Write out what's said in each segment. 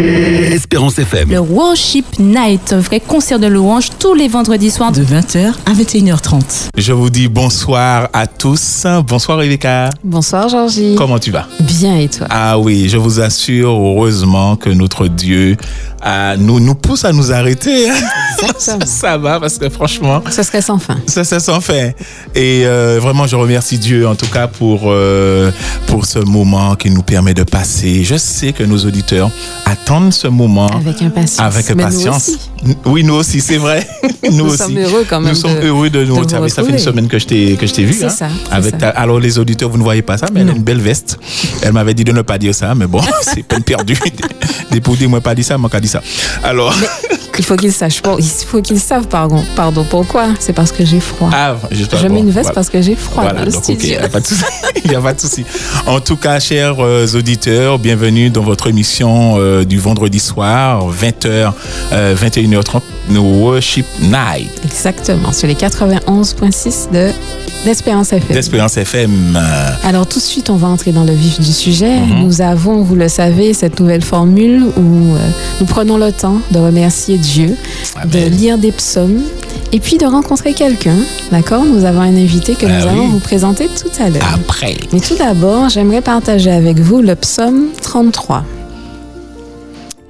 Música Espérance FM. Le Worship Night, un vrai concert de louange tous les vendredis soirs de 20h à 21h30. Je vous dis bonsoir à tous. Bonsoir Rebecca. Bonsoir Georgie. Comment tu vas? Bien et toi? Ah oui, je vous assure heureusement que notre Dieu euh, nous, nous pousse à nous arrêter. ça, ça, va parce que franchement... Ça serait sans fin. Ça serait sans fin. Et euh, vraiment, je remercie Dieu en tout cas pour, euh, pour ce moment qui nous permet de passer. Je sais que nos auditeurs attendent ce moment avec impatience. Avec impatience. Nous oui, nous aussi, c'est vrai. nous, nous aussi. sommes heureux quand même. Nous sommes heureux de nous retrouver. Ça fait une semaine que je t'ai que je t'ai vu. C'est hein, ça. Avec alors les auditeurs, vous ne voyez pas ça, mais elle a une belle veste. Elle m'avait dit de ne pas dire ça, mais bon, c'est peine perdue. Des moi pas dit ça, moi pas dit ça. Alors. Mais il faut qu'ils sachent. Il faut qu'ils savent, pardon. Pardon, pourquoi C'est parce que j'ai froid. Ah, je mets une veste voilà. parce que j'ai froid. Voilà, dans le donc studio. ok, il n'y a pas de souci. Il a pas de souci. En tout cas, chers euh, auditeurs, bienvenue dans votre émission euh, du vendredi soir, 20h, euh, 21h30, nos Worship Night. Exactement, sur les 91.6 de d'Espérance FM. D'Espérance FM. Alors tout de suite, on va entrer dans le vif du sujet. Mm -hmm. Nous avons, vous le savez, cette nouvelle formule où euh, nous prenons le temps de remercier Dieu, Amen. de lire des psaumes et puis de rencontrer quelqu'un. D'accord? Nous avons un invité que ah nous oui. allons vous présenter tout à l'heure. Après. Mais tout d'abord, j'aimerais partager avec vous le psaume 33.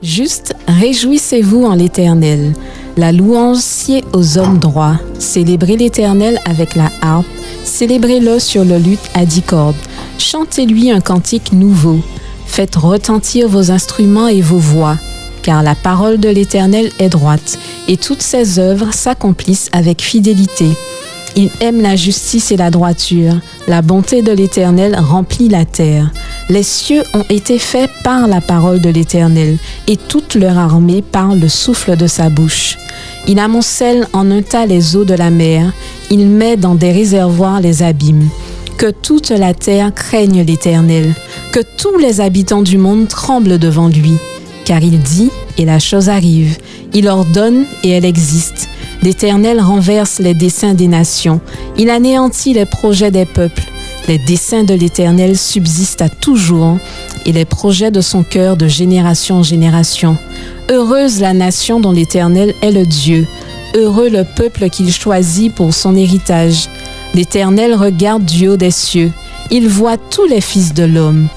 Juste, réjouissez-vous en l'Éternel. La louange sied aux hommes droits. Célébrez l'Éternel avec la harpe. Célébrez-le sur le luth à dix cordes. Chantez-lui un cantique nouveau. Faites retentir vos instruments et vos voix. Car la parole de l'Éternel est droite, et toutes ses œuvres s'accomplissent avec fidélité. Il aime la justice et la droiture. La bonté de l'Éternel remplit la terre. Les cieux ont été faits par la parole de l'Éternel, et toute leur armée par le souffle de sa bouche. Il amoncelle en un tas les eaux de la mer, il met dans des réservoirs les abîmes. Que toute la terre craigne l'Éternel, que tous les habitants du monde tremblent devant lui. Car il dit, et la chose arrive. Il ordonne, et elle existe. L'Éternel renverse les desseins des nations. Il anéantit les projets des peuples. Les desseins de l'Éternel subsistent à toujours, et les projets de son cœur de génération en génération. Heureuse la nation dont l'Éternel est le Dieu. Heureux le peuple qu'il choisit pour son héritage. L'Éternel regarde du haut des cieux. Il voit tous les fils de l'homme.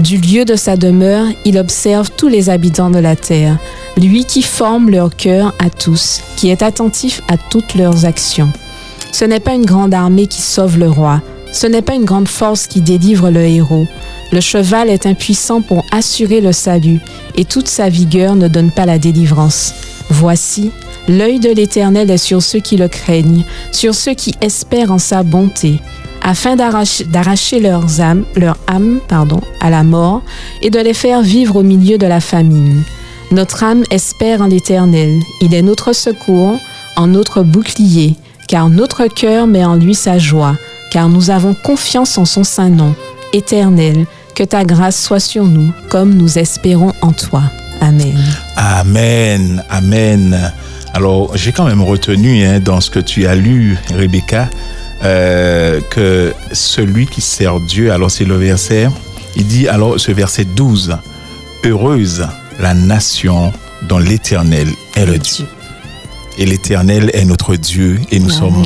Du lieu de sa demeure, il observe tous les habitants de la terre, lui qui forme leur cœur à tous, qui est attentif à toutes leurs actions. Ce n'est pas une grande armée qui sauve le roi, ce n'est pas une grande force qui délivre le héros. Le cheval est impuissant pour assurer le salut, et toute sa vigueur ne donne pas la délivrance. Voici, l'œil de l'Éternel est sur ceux qui le craignent, sur ceux qui espèrent en sa bonté afin d'arracher leurs âmes, leur âme pardon, à la mort et de les faire vivre au milieu de la famine. Notre âme espère en l'Éternel. Il est notre secours, en notre bouclier, car notre cœur met en lui sa joie, car nous avons confiance en son saint nom. Éternel, que ta grâce soit sur nous, comme nous espérons en toi. Amen. Amen. Amen. Alors, j'ai quand même retenu hein, dans ce que tu as lu, Rebecca, euh, que celui qui sert Dieu, alors c'est le verset, il dit alors ce verset 12, heureuse la nation dont l'Éternel est le Dieu. Et l'Éternel est notre Dieu et nous Amen. sommes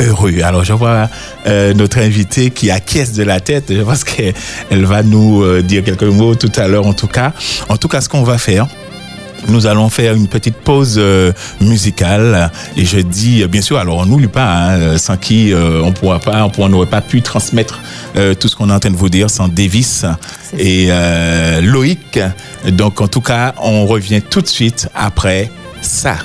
heureux. Alors je vois euh, notre invitée qui acquiesce de la tête, je pense qu'elle va nous euh, dire quelques mots tout à l'heure en tout cas. En tout cas, ce qu'on va faire, nous allons faire une petite pause euh, musicale. Et je dis bien sûr alors on n'oublie pas hein, sans qui euh, on pourra pas on n'aurait pas pu transmettre euh, tout ce qu'on est en train de vous dire sans Davis et Loïc. Donc en tout cas on revient tout de suite après ça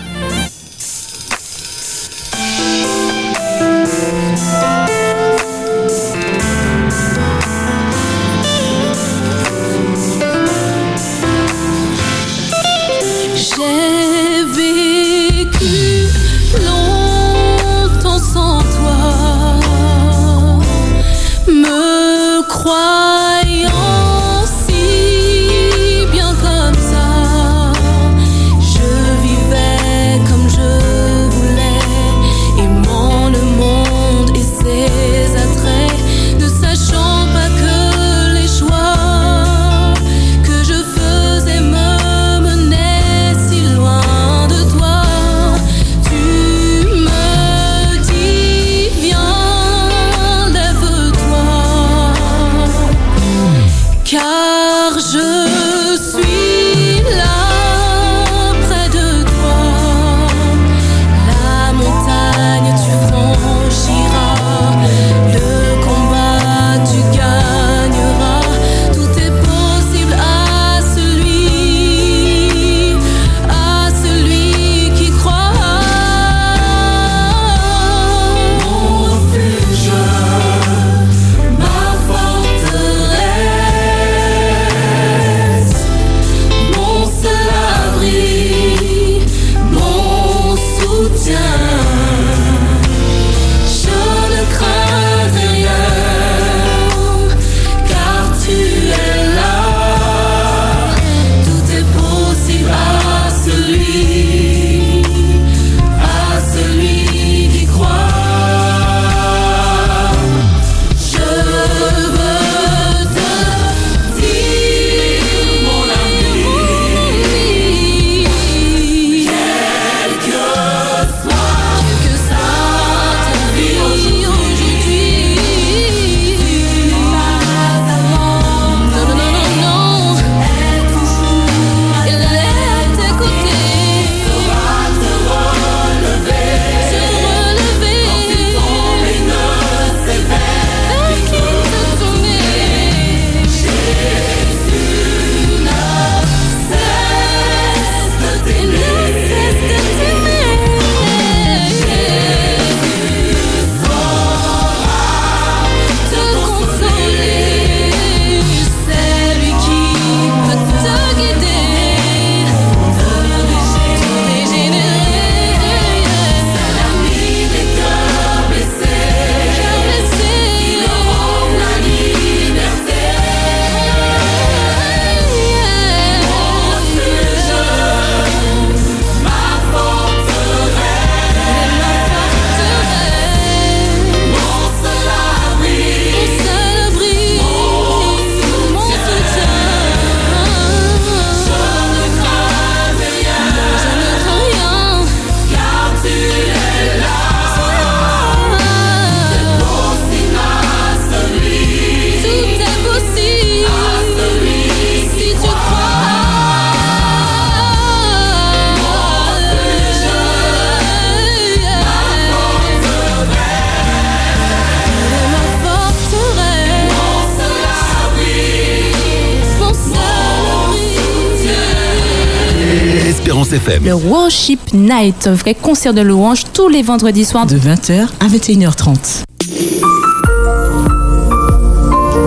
Le Worship Night, un vrai concert de louange tous les vendredis soirs. De 20h à 21h30.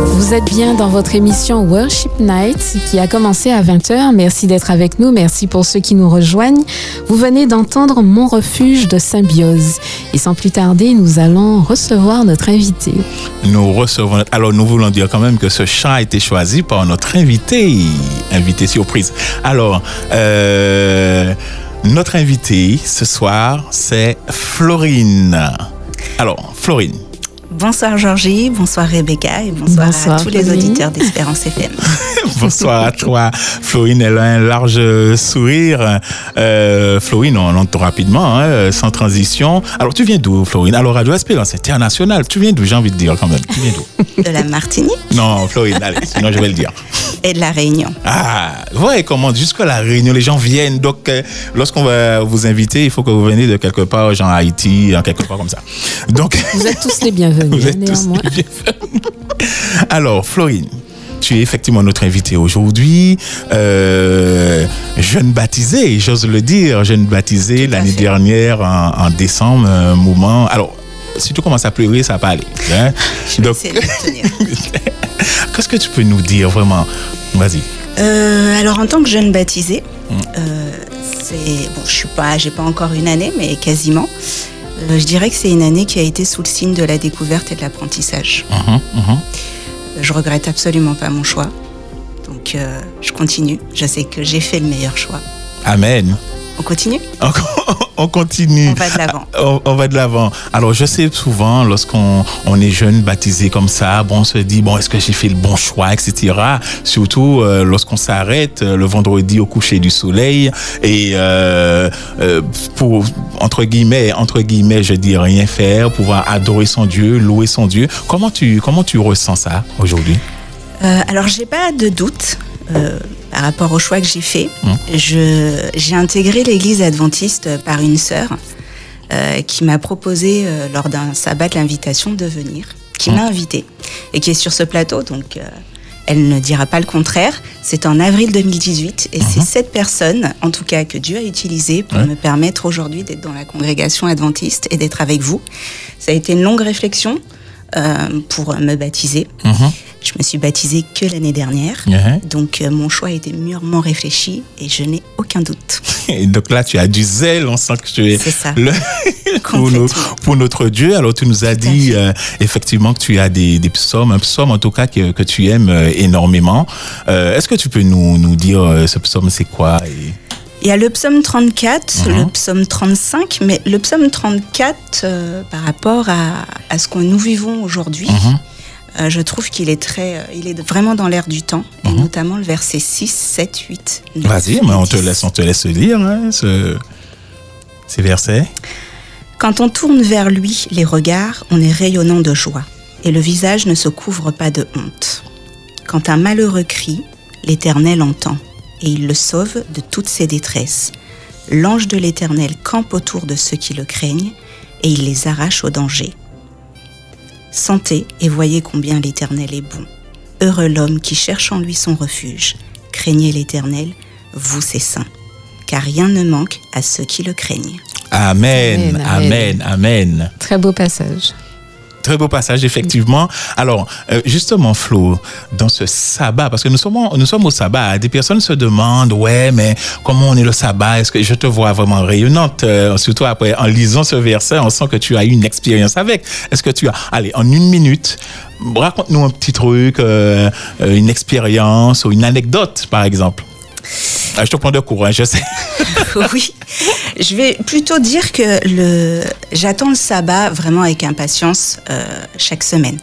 Vous êtes bien dans votre émission Worship Night qui a commencé à 20h. Merci d'être avec nous. Merci pour ceux qui nous rejoignent. Vous venez d'entendre Mon refuge de symbiose. Et sans plus tarder, nous allons recevoir notre invité. Nous recevons. Alors, nous voulons dire quand même que ce chant a été choisi par notre invité, invité surprise. Alors, euh, notre invité ce soir, c'est Florine. Alors, Florine. Bonsoir Georgie, bonsoir Rebecca et bonsoir, Bonsoir, à tous les auditeurs d'Espérance FM. Bonsoir à toi, Florine. Elle a un large sourire. Euh, Florine, on l'entend rapidement, hein, sans transition. Alors, tu viens d'où, Florine? Alors, Radio Espérance International, tu viens d'où, j'ai envie de dire quand même. Tu viens d'où? De la Martinique Non, Florine, allez, sinon je vais le dire. et de la Réunion. Ah, ouais, comment jusqu'à la Réunion, les gens viennent. Donc, euh, lorsqu'on va vous inviter, il faut que vous veniez de quelque part, genre Haïti, quelque part comme ça. Donc, Vous êtes tous les bienvenus, vous êtes tous les bienvenus. Alors, Florine, tu es effectivement notre invitée aujourd'hui. Euh, jeune baptisée, j'ose le dire, jeune baptisée l'année dernière en, en décembre, un moment. Alors, si tu commences à pleurer, ça va pas aller. hein. Je vais Donc, essayer de me tenir. qu'est-ce que tu peux nous dire vraiment? Vas-y. Euh, alors en tant que jeune baptisée, Mm. euh, c'est bon, je suis pas, j'ai pas encore une année, mais quasiment. Euh, je dirais que c'est une année qui a été sous le signe de la découverte et de l'apprentissage. Mhm, mhm. Je regrette absolument pas mon choix, donc euh, je continue. Je sais que j'ai fait le meilleur choix. Amen. On continue? On, on continue. On va de l'avant. On, on va de l'avant. Alors, je sais souvent, lorsqu'on on est jeune, baptisé comme ça, bon, on se dit, bon, est-ce que j'ai fait le bon choix, etc. Surtout euh, lorsqu'on s'arrête euh, le vendredi au coucher du soleil et euh, pour, entre guillemets, entre guillemets, je dis rien faire, pouvoir adorer son Dieu, louer son Dieu. Comment tu, comment tu ressens ça aujourd'hui? Alors, j'ai pas de doute euh, par rapport au choix que j'ai fait. Mm. Je, j'ai intégré l'église adventiste par une sœur euh, qui m'a proposé euh, lors d'un sabbat l'invitation de venir, qui m'a invité et qui est sur ce plateau, donc euh, elle ne dira pas le contraire. C'est en avril 2018 et c'est cette personne, en tout cas, que Dieu a utilisée pour Ouais. me permettre aujourd'hui d'être dans la congrégation adventiste et d'être avec vous. Ça a été une longue réflexion euh, pour me baptiser. Je me suis baptisée que l'année dernière. Mhm. Donc euh, mon choix a été mûrement réfléchi et je n'ai aucun doute. Et donc là, tu as du zèle, on sent que tu es ça. le- pour, pour notre Dieu. Alors, tu nous as Tout dit euh, effectivement que tu as des, des psaumes, un psaume en tout cas que, que tu aimes euh, énormément. Euh, Est-ce que tu peux nous, nous dire ce psaume, c'est quoi et- Il y a le psaume 34, Mhm. le psaume 35, mais le psaume 34, euh, par rapport à, à ce que nous vivons aujourd'hui, Mhm. Euh, je trouve qu'il est très, euh, il est vraiment dans l'air du temps, et notamment le verset 6, 7, 8. 9, Mhm. Vas-y, mais on te 10. laisse, on te laisse lire hein, ce- ces versets. Quand on tourne vers lui les regards, on est rayonnant de joie, et le visage ne se couvre pas de honte. Quand un malheureux crie, l'Éternel entend, et il le sauve de toutes ses détresses. L'ange de l'Éternel campe autour de ceux qui le craignent, et il les arrache au danger. Sentez et voyez combien l'Éternel est bon. Heureux l'homme qui cherche en lui son refuge. Craignez l'Éternel, vous ses saints, car rien ne manque à ceux qui le craignent. Amen, Amen, amen, amen. amen. Très beau passage. Très beau passage, effectivement. Alors, euh, justement, Flo, dans ce sabbat, parce que nous sommes, nous sommes au sabbat, des personnes se demandent, ouais, mais comment on est le sabbat? Est-ce que je te vois vraiment rayonnante euh, Surtout après, en lisant ce verset, on sent que tu as eu une expérience avec. Est-ce que tu as, allez, en une minute, raconte-nous un petit truc, euh, euh, une expérience ou une anecdote, par exemple. Ah, je te prends de hein, je sais. oui, je vais plutôt dire que le, j'attends le sabbat vraiment avec impatience euh, chaque semaine.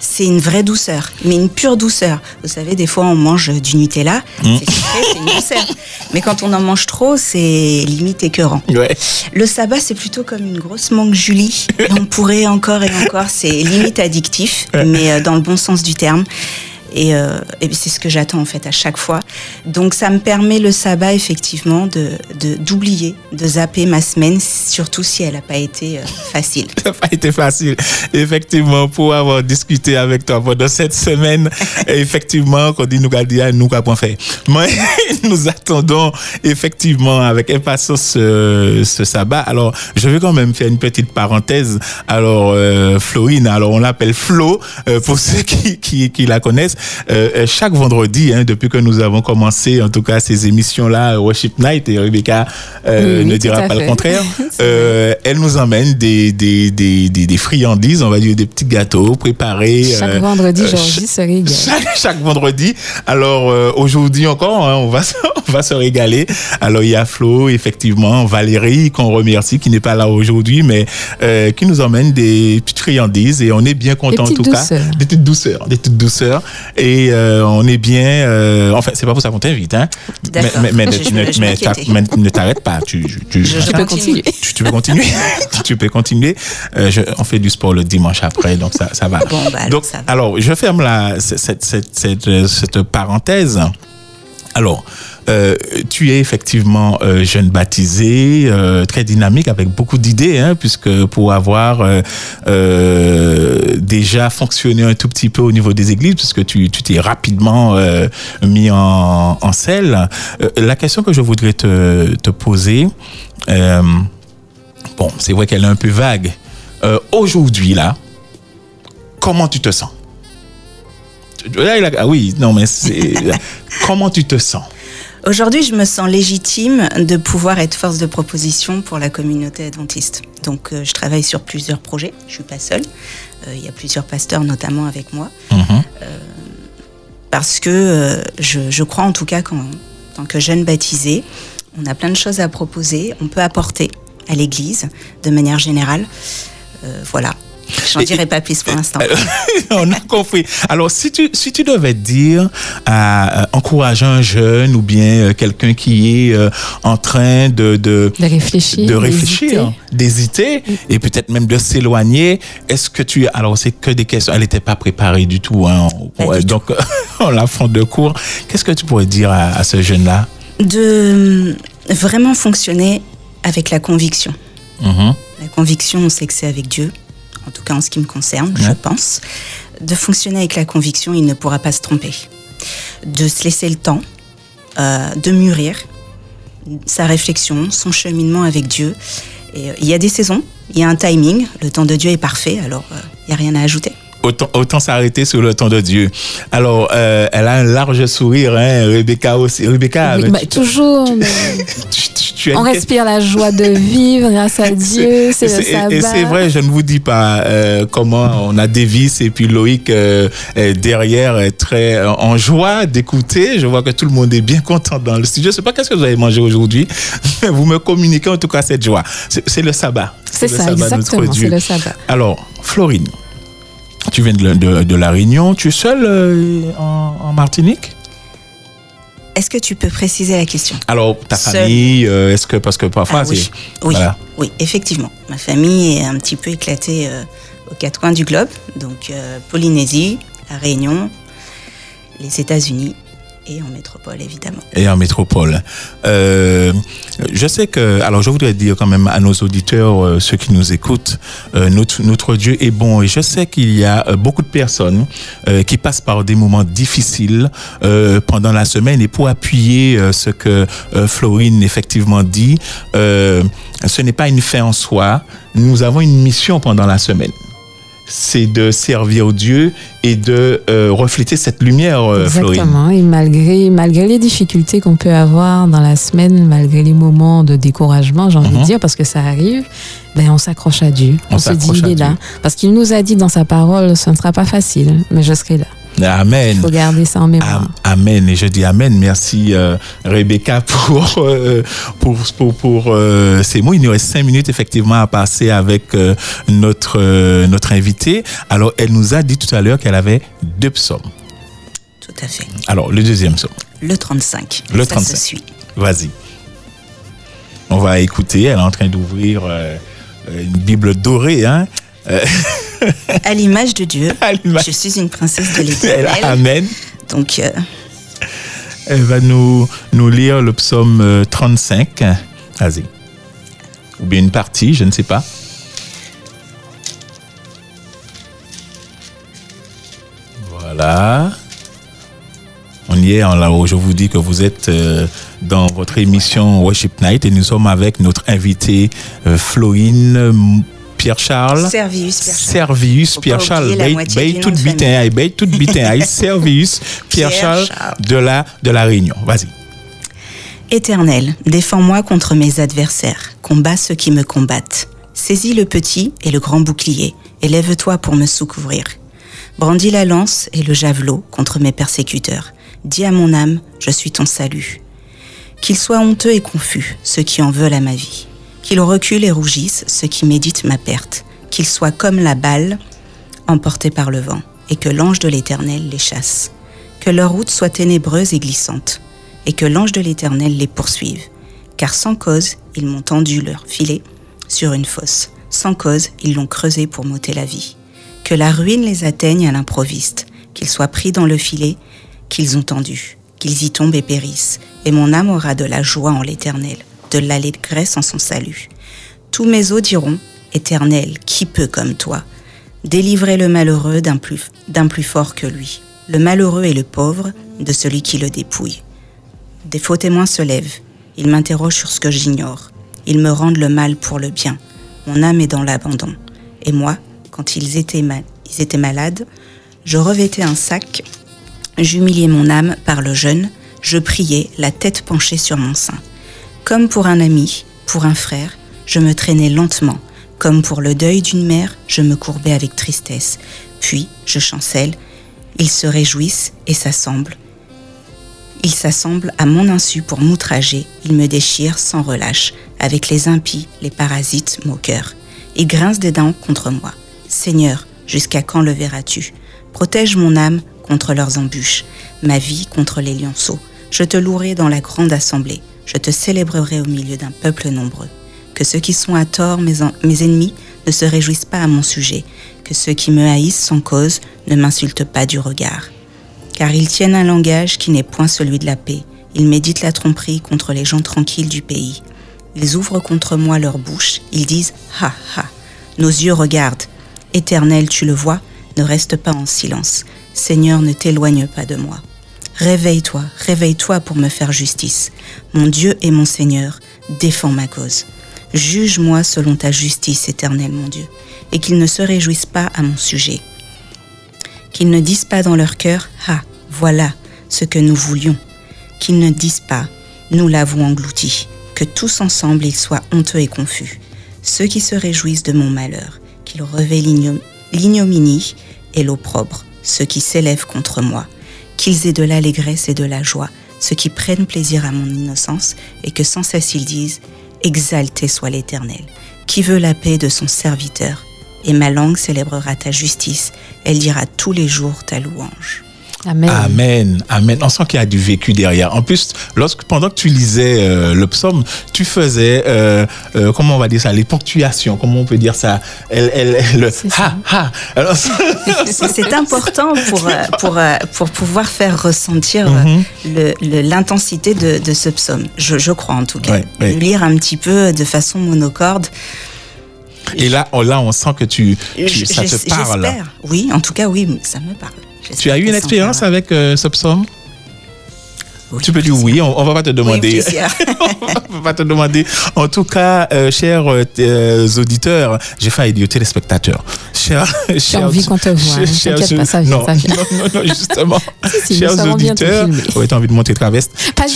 C'est une vraie douceur, mais une pure douceur. Vous savez, des fois on mange du Nutella, c'est sucré, c'est une douceur. Mais quand on en mange trop, c'est limite écœurant. Ouais. Le sabbat, c'est plutôt comme une grosse mangue Julie. On pourrait encore et encore, c'est limite addictif, mais euh, dans le bon sens du terme. Et, euh, et c'est ce que j'attends en fait à chaque fois. Donc ça me permet le sabbat effectivement de de- d'oublier, de, zapper ma semaine, surtout si elle n'a pas été euh, facile. Ça n'a pas été facile, effectivement, pour avoir discuté avec toi pendant cette semaine. Effectivement, quand on dit nous garder, nous qu'à point fait. Mais nous attendons effectivement avec impatience ce, ce sabbat. Alors, je vais quand même faire une petite parenthèse. Alors, euh, Florine, alors on l'appelle Flo, euh, pour ceux qui, qui, qui la connaissent. Euh, euh, chaque vendredi, hein, depuis que nous avons commencé, en tout cas, ces émissions-là, Worship Night, et Rebecca euh, Oui, ne dira pas le contraire. Euh, elle nous emmène des, des, des, des, des friandises, on va dire des petits gâteaux préparés. Chaque vendredi, Georgie se régale. chaque, chaque vendredi. Alors aujourd'hui encore, hein, on va se, on va se régaler. Alors il y a Flo, effectivement, Valérie qu'on remercie, qui n'est pas là aujourd'hui, mais qui nous emmène des petites friandises et on est bien content en tout douceurs. cas, des petites douceurs, des petites douceurs et euh, on est bien. Euh, enfin, c'est pas pour ça qu'on t'invite, hein. Mais, mais, mais, Je- ne- je mais ne t'arrête pas, tu, tu, Je- je Tu peux continue. continuer. tu, tu peux continuer Tu peux continuer. Euh, je- on fait du sport le dimanche après, donc ça, ça va. Bon, bah, alors, donc, ça va. alors, je ferme la, cette, cette, cette, cette, euh, cette parenthèse. Alors, euh, tu es effectivement euh, jeune baptisé, euh, très dynamique, avec beaucoup d'idées, hein, puisque pour avoir déjà fonctionné un tout petit peu au niveau des églises, puisque tu t'es rapidement mis en, en selle, la question que je voudrais te, te poser, bon, c'est vrai qu'elle est un peu vague. Aujourd'hui, là, comment tu te sens? Ah oui, non, mais comment tu te sens? Aujourd'hui, je me sens légitime de pouvoir être force de proposition pour la communauté adventiste. Donc, euh, je travaille sur plusieurs projets. Je suis pas seule. Euh, Il y a plusieurs pasteurs, notamment avec moi, Mhm. parce que euh, je, je crois en tout cas qu'en tant que jeune baptisé, on a plein de choses à proposer. On peut apporter à l'Église de manière générale. Euh, voilà. J'en Et- dirai pas plus pour l'instant. On a compris. Alors, si tu, si tu devais dire à euh, encourager un jeune ou bien euh, quelqu'un qui est euh, en train de, de, De réfléchir. de réfléchir, d'hésiter et peut-être même de s'éloigner, est-ce que tu... Alors, c'est que des questions. Elle n'était pas préparée du tout. Hein. Pas du Ouais, donc, on la fond de cours. Qu'est-ce que tu pourrais dire à, à ce jeune-là? De euh, vraiment fonctionner avec la conviction. Mhm. La conviction, on sait que c'est avec Dieu, en tout cas en ce qui me concerne, je pense. De fonctionner avec la conviction, il ne pourra pas se tromper. De se laisser le temps, euh, de mûrir sa réflexion, son cheminement avec Dieu. Et euh, il y a des saisons, il y a un timing, le temps de Dieu est parfait, alors euh, il n'y a rien à ajouter. Autant, autant s'arrêter sur le temps de Dieu. Alors, euh, elle a un large sourire, hein, Rebecca aussi. Rebecca, Oui, bah, tu- toujours. mais tu, tu- tu as On respire la joie de vivre grâce à Dieu. C'est le sabbat. Et c'est vrai, je ne vous dis pas euh, comment on a Davis et puis Loïc euh, derrière est très euh, en joie d'écouter. Je vois que tout le monde est bien content dans le studio. Je sais pas qu'est-ce que vous avez mangé aujourd'hui, mais vous me communiquez en tout cas cette joie. C'est le sabbat. C'est ça, sabbat, exactement. C'est le sabbat. Alors, Florine, tu viens de, la- de, de la Réunion. Tu es seule euh, en, en Martinique? Est-ce que tu peux préciser la question? Alors, ta famille, euh, est-ce que parce que parfois Ah oui, c'est oui, voilà. oui, effectivement. Ma famille est un petit peu éclatée euh, aux quatre coins du globe, donc euh, Polynésie, La Réunion, les États-Unis et en métropole évidemment. et en métropole. Euh, je sais que, alors je voudrais dire quand même à nos auditeurs, euh, ceux qui nous écoutent, euh, notre, Dieu est bon et je sais qu'il y a beaucoup de personnes qui passent par des moments difficiles pendant la semaine et pour appuyer ce que Florine effectivement dit, ce n'est pas une fin en soi, nous avons une mission pendant la semaine. C'est de servir Dieu et de euh, refléter cette lumière, euh, Florine. Exactement. Et malgré, malgré les difficultés qu'on peut avoir dans la semaine, malgré les moments de découragement, j'ai envie Mhm. de dire, parce que ça arrive, ben on s'accroche à Dieu. On On, se dit, il est là. Parce qu'il nous a dit dans sa parole, ce ne sera pas facile, mais je serai là. Amen. Il faut garder ça en mémoire. Am- Amen. Et je dis Amen. Merci euh, Rebecca pour euh, pour pour, pour euh, ces mots. Il nous reste cinq minutes effectivement à passer avec euh, notre euh, notre invitée. Alors elle nous a dit tout à l'heure qu'elle avait deux psaumes. Tout à fait. Alors le deuxième psaume. Le 35. Le Ça 35. se suit. Vas-y. On va écouter. Elle est en train d'ouvrir euh, une Bible dorée. Hein. Euh, À l'image de Dieu, je suis une princesse de l'éternel. Amen. Donc, euh, Elle va nous, nous lire le psaume euh, 35. Vas-y. Ou bien une partie, je ne sais pas. Voilà. On y est en là-haut. Je vous dis que vous êtes euh, dans votre émission Worship Night et nous sommes avec notre invité euh, Florine Pierre-Charles. Servius, Pierre Charles. Servius Pierre-Charles. Bay- tout bitin, Bay tout bitin, Servius Pierre-Charles Pierre-Charles. de la, de la Réunion. Vas-y. Éternel, défends-moi contre mes adversaires, combat ceux qui me combattent. Saisis le petit et le grand bouclier, et lève-toi pour me secourir. Brandis la lance et le javelot contre mes persécuteurs. Dis à mon âme, je suis ton salut. Qu'ils soient honteux et confus, ceux qui en veulent à ma vie. Qu'ils reculent et rougissent, ceux qui méditent ma perte. Qu'ils soient comme la balle emportée par le vent, et que l'ange de l'Éternel les chasse. Que leur route soit ténébreuse et glissante, et que l'ange de l'Éternel les poursuive. Car sans cause, ils m'ont tendu leur filet sur une fosse. Sans cause, ils l'ont creusé pour m'ôter la vie. Que la ruine les atteigne à l'improviste, qu'ils soient pris dans le filet qu'ils ont tendu, qu'ils y tombent et périssent. Et mon âme aura de la joie en l'Éternel, de l'allégresse en son salut. Tous mes os diront, Éternel, qui peut comme toi Délivrer le malheureux d'un plus, plus fort que lui, le malheureux et le pauvre de celui qui le dépouille. Des faux témoins se lèvent, ils m'interrogent sur ce que j'ignore, ils me rendent le mal pour le bien, mon âme est dans l'abandon. Et moi, quand ils étaient, ils étaient malades, je revêtais un sac, j'humiliais mon âme par le jeûne, je priais, la tête penchée sur mon sein. Comme pour un ami, pour un frère, je me traînais lentement. Comme pour le deuil d'une mère, je me courbais avec tristesse. Puis, je chancelle. Ils se réjouissent et s'assemblent. Ils s'assemblent à mon insu pour m'outrager. Ils me déchirent sans relâche, avec les impies, les parasites, moqueurs. Ils grincent des dents contre moi. Seigneur, jusqu'à quand le verras-tu? Protège mon âme contre leurs embûches, ma vie contre les lionceaux. Je te louerai dans la grande assemblée. Je te célébrerai au milieu d'un peuple nombreux. Que ceux qui sont à tort, mes, en- mes ennemis, ne se réjouissent pas à mon sujet. Que ceux qui me haïssent sans cause ne m'insultent pas du regard. Car ils tiennent un langage qui n'est point celui de la paix. Ils méditent la tromperie contre les gens tranquilles du pays. Ils ouvrent contre moi leur bouche. Ils disent Ha ha. Nos yeux regardent. Éternel, tu le vois, ne reste pas en silence. Seigneur, ne t'éloigne pas de moi. Réveille-toi, réveille-toi pour me faire justice. Mon Dieu et mon Seigneur, défends ma cause. Juge-moi selon ta justice, éternel mon Dieu, et qu'ils ne se réjouissent pas à mon sujet. Qu'ils ne disent pas dans leur cœur, Ah, voilà ce que nous voulions. Qu'ils ne disent pas, Nous l'avons englouti. Que tous ensemble ils soient honteux et confus. Ceux qui se réjouissent de mon malheur, qu'ils revêtent l'ignom- l'ignominie et l'opprobre. Ceux qui s'élèvent contre moi, qu'ils aient de l'allégresse et de la joie. Ceux qui prennent plaisir à mon innocence et que sans cesse ils disent, Exalté soit l'Éternel, qui veut la paix de son serviteur? Et ma langue célébrera ta justice, elle dira tous les jours ta louange. Amen. Amen, amen. On sent qu'il y a du vécu derrière. En plus, lorsque pendant que tu lisais euh, le psaume, tu faisais euh, euh, comment on va dire ça, les ponctuations, comment on peut dire ça, elle, elle, elle- le C'est ha ha. Alors, C'est important pour, pour, pour pouvoir faire ressentir Mhm. l'intensité de, de ce psaume. Je, je crois en tout cas. Ouais, ouais. Le lire un petit peu de façon monocorde. et là, on, là, on sent que tu, ça te parle. J'espère. Oui, en tout cas, oui, ça me parle. Tu as eu une expérience avec euh, psaume Oui, Tu peux dire oui, on, on va pas te Oui, demander. plusieurs. on va pas te demander. En tout cas, euh, chers euh, euh, auditeurs, j'ai failli dire téléspectateurs. Chers, chers, envie qu'on te voie, hein. chers- T'inquiète pas, ça vient, non, ça vient. Non, non, non, justement. Si, si, chers auditeurs, ouais, t'as envie de monter ta veste. Pas.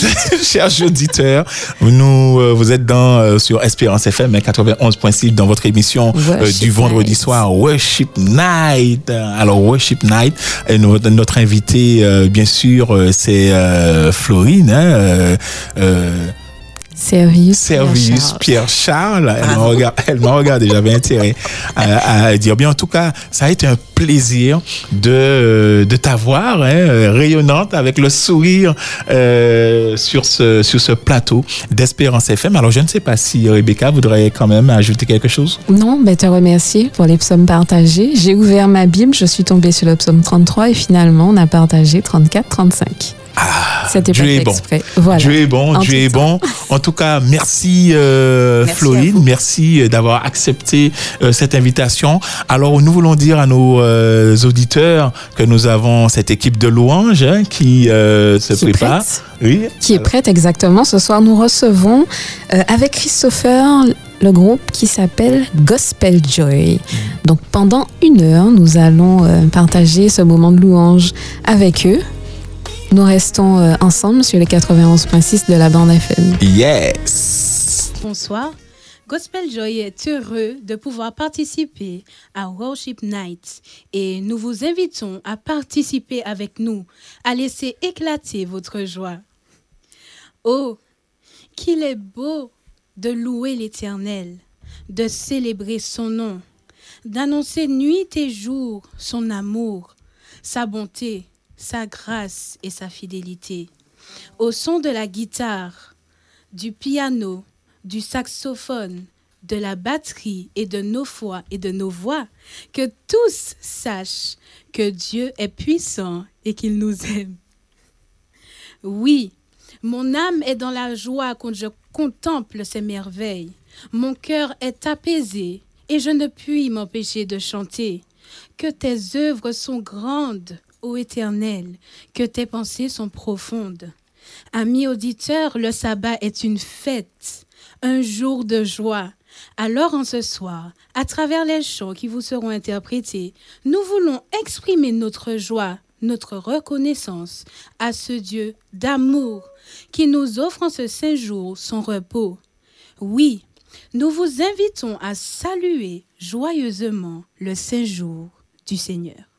Chers auditeurs, nous, euh, vous êtes dans sur Espérance FM hein, 91.6 dans votre émission du vendredi Night. soir Worship Night. Alors Worship Night, et notre, notre invité bien sûr c'est Florine. hein, euh, euh, Servius. Servius Pierre Charles. Elle m'a regardé, elle m'a regardé, j'avais intérêt à, à dire bien. En tout cas, ça a été un plaisir de, de t'avoir hein, rayonnante avec le sourire euh, sur, ce, sur ce plateau d'Espérance FM. Alors, je ne sais pas si Rebecca voudrait quand même ajouter quelque chose. Non, mais te remercier pour les psaumes partagés. J'ai ouvert ma Bible, je suis tombée sur le psaume 33 et finalement, on a partagé 34-35. Ah, C'était Dieu est bon. Voilà. Dieu est bon, En Dieu tout est bon. En tout cas, merci, euh, Merci Florine, euh, d'avoir accepté euh, cette invitation. Alors, nous voulons dire à nos euh, auditeurs que nous avons cette équipe de louanges hein, qui se Qui prépare. prête. Oui. qui est prête exactement. Ce soir, nous recevons avec Christopher le groupe qui s'appelle Gospel Joy. Donc pendant une heure, nous allons partager ce moment de louange avec eux. Nous restons euh, ensemble sur les 91.6 de la bande FM. Yes. Bonsoir. Gospel Joy est heureux de pouvoir participer à Worship Night et nous vous invitons à participer avec nous, à laisser éclater votre joie. Oh, qu'il est beau de louer l'Éternel, de célébrer son nom, d'annoncer nuit et jour son amour, sa bonté, sa grâce et sa fidélité. Au son de la guitare, du piano, du saxophone, de la batterie et de nos foi et de nos voix, que tous sachent que Dieu est puissant et qu'il nous aime. Oui, mon âme est dans la joie quand je contemple ces merveilles. Mon cœur est apaisé et je ne puis m'empêcher de chanter. Que tes œuvres sont grandes, ô Éternel, que tes pensées sont profondes. Amis auditeurs, le sabbat est une fête, un jour de joie. Alors en ce soir, à travers les chants qui vous seront interprétés, nous voulons exprimer notre joie, notre reconnaissance à ce Dieu d'amour qui nous offre en ce saint jour son repos. Oui, nous vous invitons à saluer joyeusement le saint jour du Seigneur.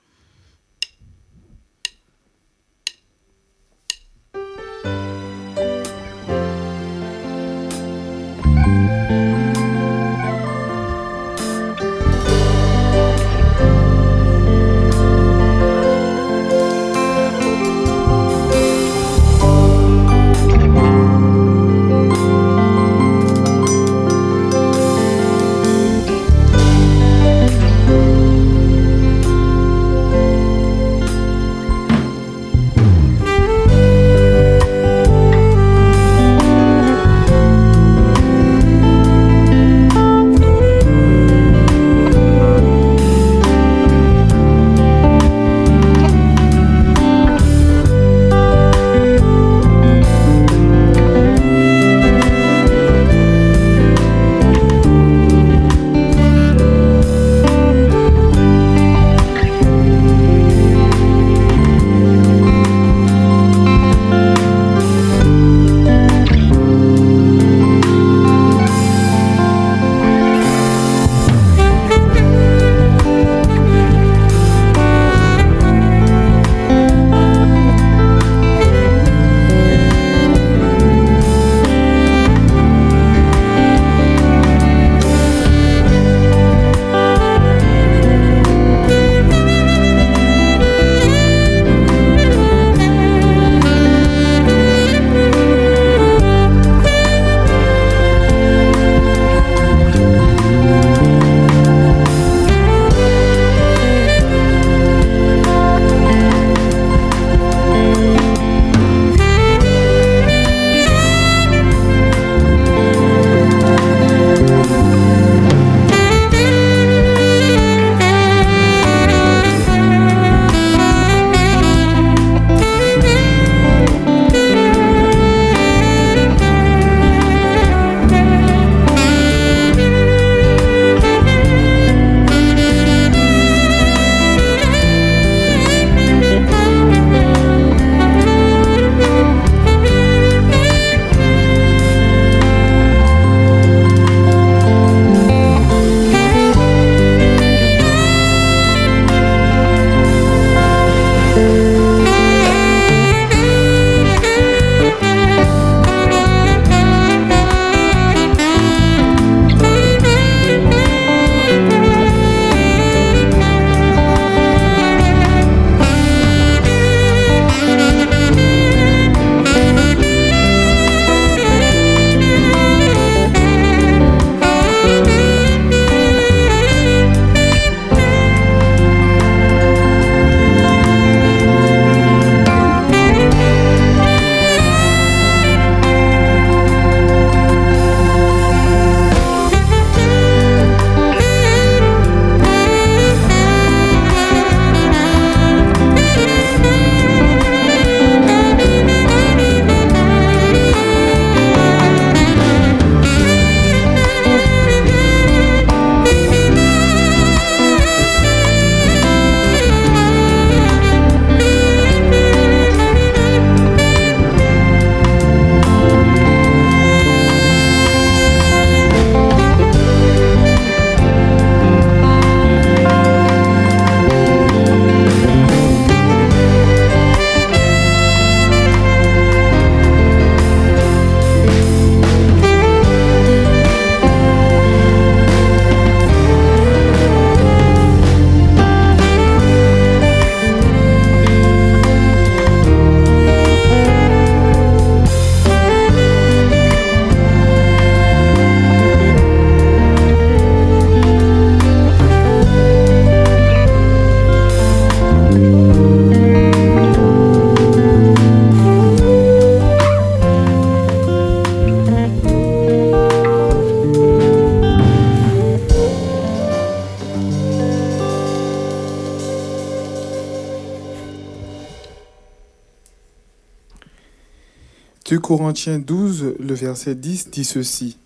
Corinthiens 12, le verset 10 dit ceci.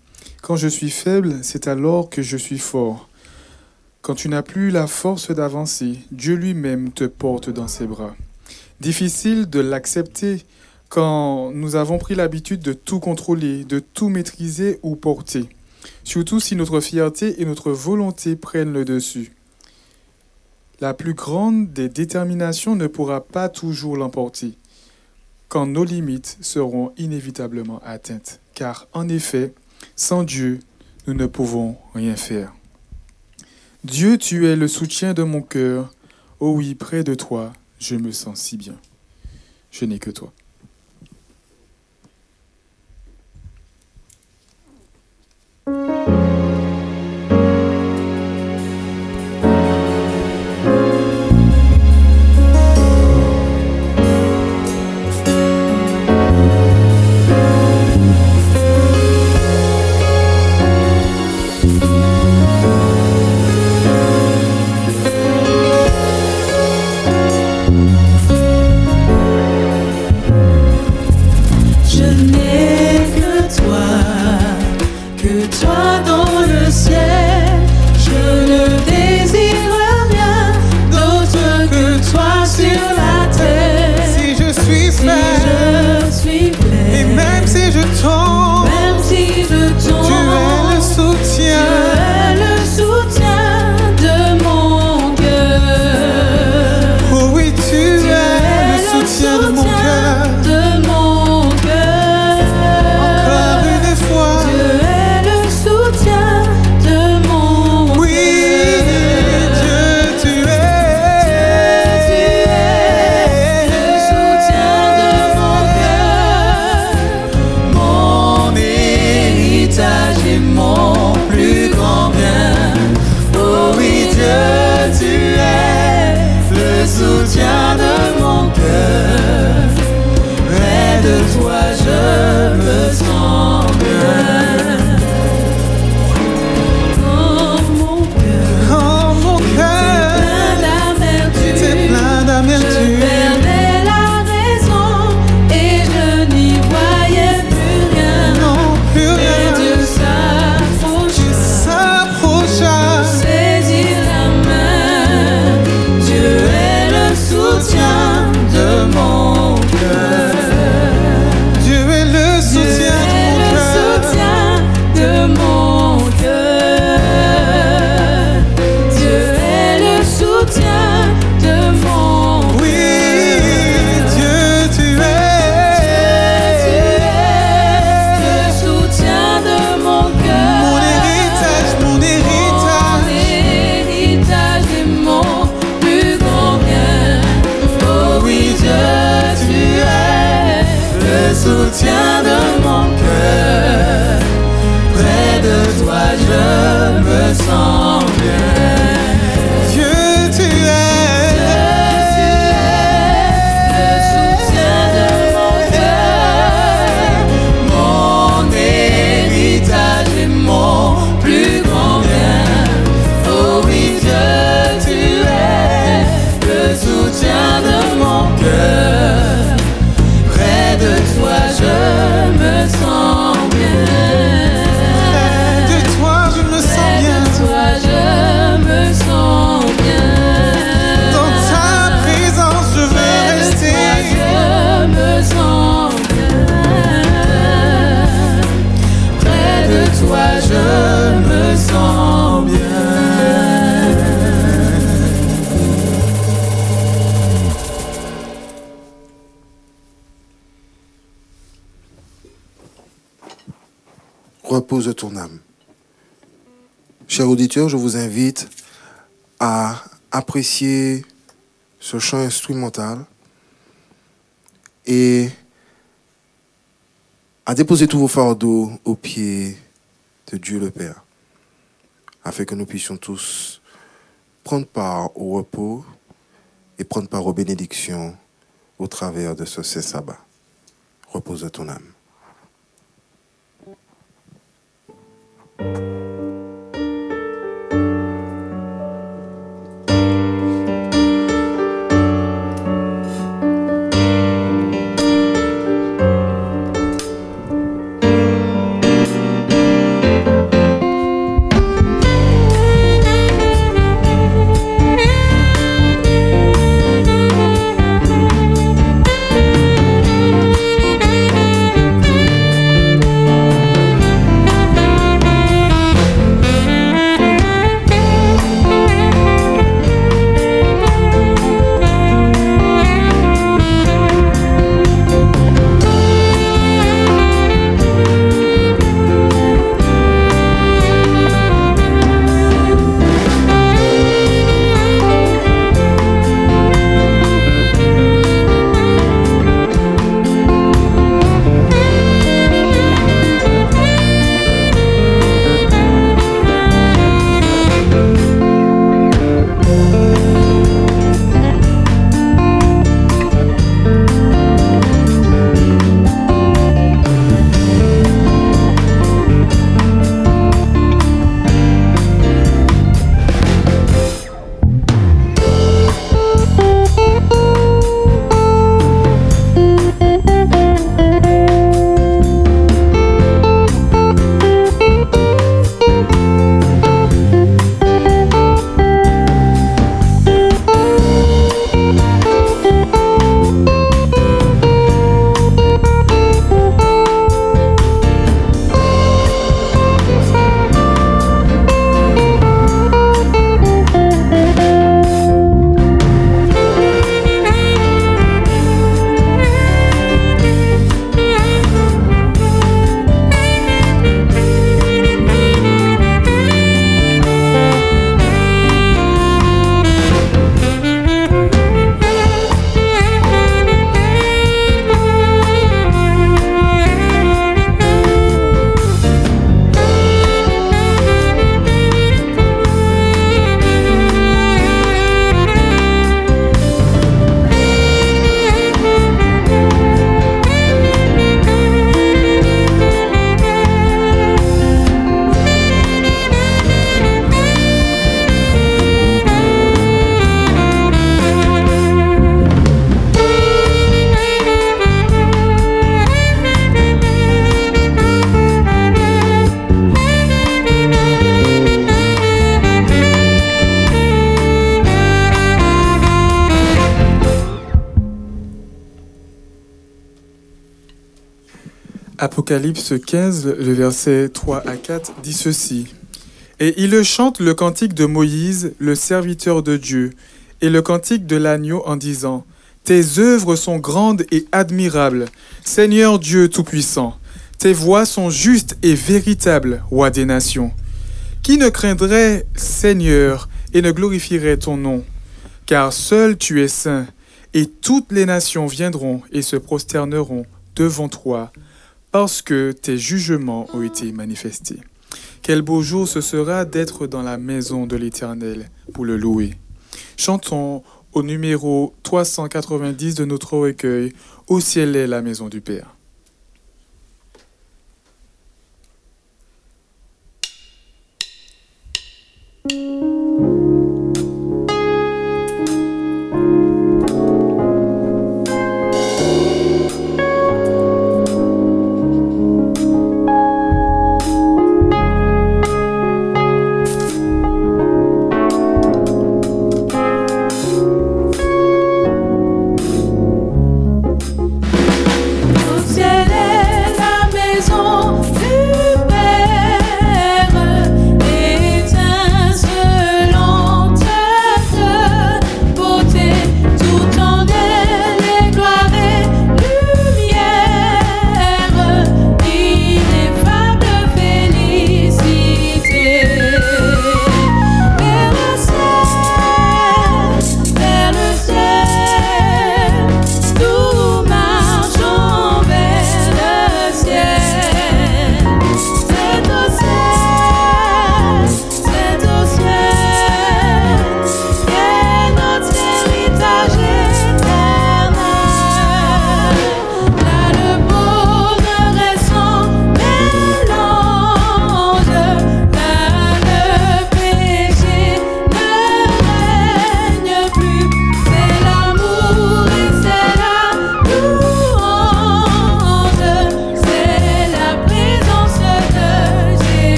Quand je suis faible, c'est alors que je suis fort. Quand tu n'as plus la force d'avancer, Dieu lui-même te porte dans ses bras. Difficile de l'accepter quand nous avons pris l'habitude de tout contrôler, de tout maîtriser ou porter, surtout si notre fierté et notre volonté prennent le dessus. La plus grande des déterminations ne pourra pas toujours l'emporter, quand nos limites seront inévitablement atteintes, car en effet, sans Dieu, nous ne pouvons rien faire. Dieu, tu es le soutien de mon cœur. Oh oui, près de toi, je me sens si bien. Je n'ai que toi. Je vous invite à apprécier ce chant instrumental et à déposer tous vos fardeaux aux pieds de Dieu le Père, afin que nous puissions tous prendre part au repos et prendre part aux bénédictions au travers de ce saint sabbat. Repose ton âme. Apocalypse 15, le verset 3 à 4 dit ceci. Et il chante le cantique de Moïse, le serviteur de Dieu, et le cantique de l'agneau en disant, Tes œuvres sont grandes et admirables, Seigneur Dieu Tout-Puissant. Tes voix sont justes et véritables, roi des nations. Qui ne craindrait, Seigneur, et ne glorifierait ton nom? Car seul tu es saint, et toutes les nations viendront et se prosterneront devant toi, parce que tes jugements ont été manifestés. Quel beau jour ce sera d'être dans la maison de l'Éternel pour le louer. Chantons au numéro 390 de notre recueil Au ciel est la maison du Père.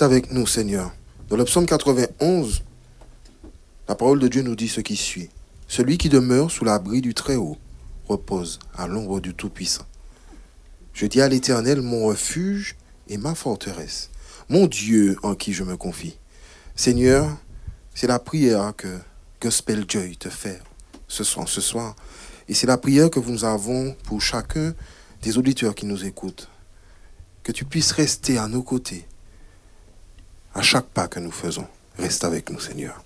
Avec nous, Seigneur. Dans le psaume 91, la parole de Dieu nous dit ce qui suit. Celui qui demeure sous l'abri du Très-Haut repose à l'ombre du Tout-Puissant. Je dis à l'Éternel, mon refuge et ma forteresse, mon Dieu en qui je me confie. Seigneur, c'est la prière que Gospel Joy te fait ce soir. Ce soir. Et c'est la prière que nous avons pour chacun des auditeurs qui nous écoutent. Que tu puisses rester à nos côtés à chaque pas que nous faisons. Reste avec nous, Seigneur.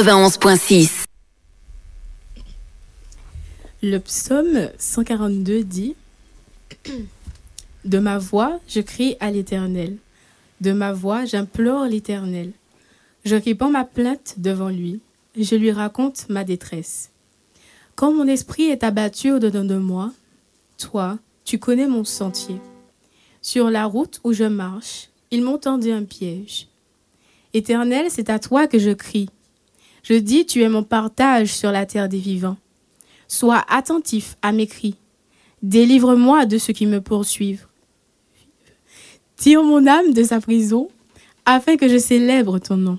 91.6. Le psaume 142 dit De ma voix, je crie à l'Éternel. De ma voix, j'implore l'Éternel. Je répands ma plainte devant lui. Je lui raconte ma détresse. Quand mon esprit est abattu au-dedans de moi, toi, tu connais mon sentier. Sur la route où je marche, ils m'ont tendu un piège. Éternel, c'est à toi que je crie. Je dis, tu es mon partage sur la terre des vivants. Sois attentif à mes cris. Délivre-moi de ceux qui me poursuivent. Tire mon âme de sa prison, afin que je célèbre ton nom.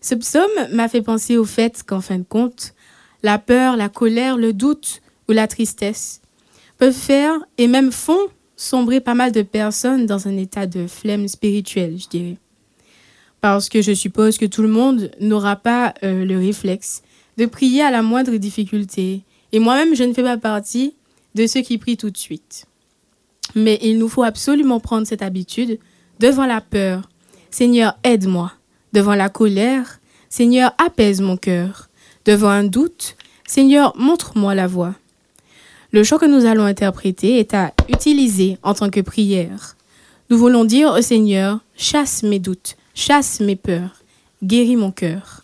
Ce psaume m'a fait penser au fait qu'en fin de compte, la peur, la colère, le doute ou la tristesse peuvent faire et même font sombrer pas mal de personnes dans un état de flemme spirituelle, je dirais parce que je suppose que tout le monde n'aura pas euh, le réflexe de prier à la moindre difficulté. Et moi-même, je ne fais pas partie de ceux qui prient tout de suite. Mais il nous faut absolument prendre cette habitude devant la peur. Seigneur, aide-moi. Devant la colère, Seigneur, apaise mon cœur. Devant un doute, Seigneur, montre-moi la voie. Le chant que nous allons interpréter est à utiliser en tant que prière. Nous voulons dire au Seigneur, chasse mes doutes, chasse mes peurs, guéris mon cœur.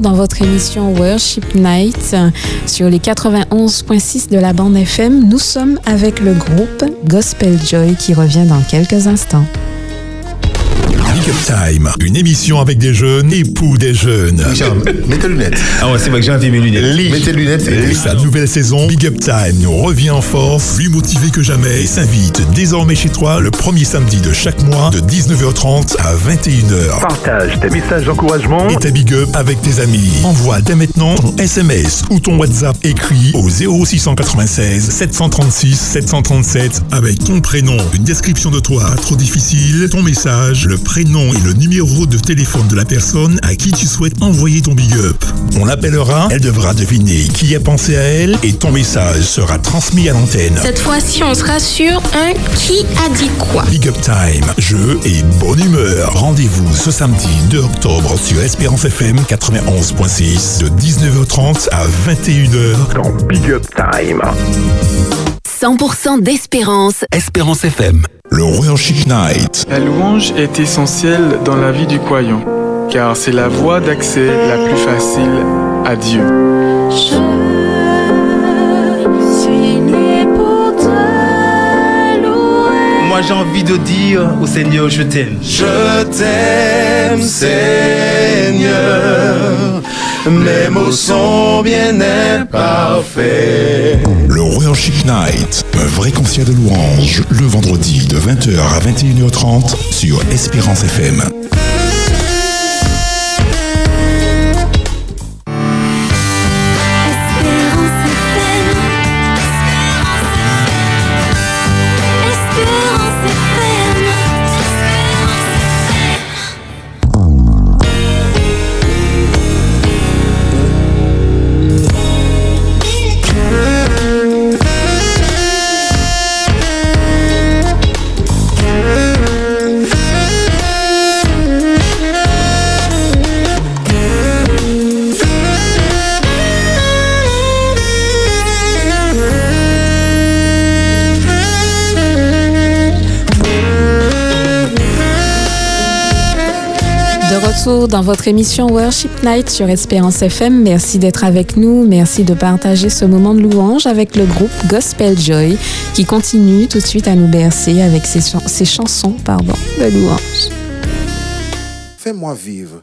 Dans votre émission Worship Night sur les 91.6 de la bande FM. Nous sommes avec le groupe Gospel Joy qui revient dans quelques instants. Big Up Time, une émission avec des jeunes et pour des jeunes. mets tes lunettes. Ah ouais, c'est vrai que j'ai envie mes lunettes. Mets tes lunettes. Pour sa nouvelle saison, Big Up Time nous revient en force, plus motivé que jamais et s'invite désormais chez toi le premier samedi de chaque mois de 19h30 à 21h. Partage tes messages d'encouragement Et ta Big Up avec tes amis. Envoie dès maintenant ton SMS ou ton WhatsApp écrit au 0696 736 737 avec ton prénom, une description de toi, pas trop difficile, ton message, le prénom et le numéro de téléphone de la personne à qui tu souhaites envoyer ton Big Up. On l'appellera, elle devra deviner qui a pensé à elle et ton message sera transmis à l'antenne. Cette fois-ci, on sera sur un qui a dit quoi. Big Up Time, jeu et bonne humeur. Rendez-vous ce samedi 2 octobre sur Espérance FM 91.6 de 19h30 à 21h dans Big Up Time. 100% d'espérance. Espérance FM. Le Worship Night. La louange est essentielle dans la vie du croyant, car c'est la voie d'accès la plus facile à Dieu. Moi j'ai envie de dire au Seigneur, je t'aime. Je t'aime, Seigneur. Mes mots sont bien imparfaits. Le Worship Night, un vrai concert de louange, le vendredi de 20h à 21h30 sur Espérance FM. Dans votre émission Worship Night sur Espérance FM. Merci d'être avec nous. Merci de partager ce moment de louange avec le groupe Gospel Joy qui continue tout de suite à nous bercer avec ses, ses chansons pardon, de louange. Fais-moi vivre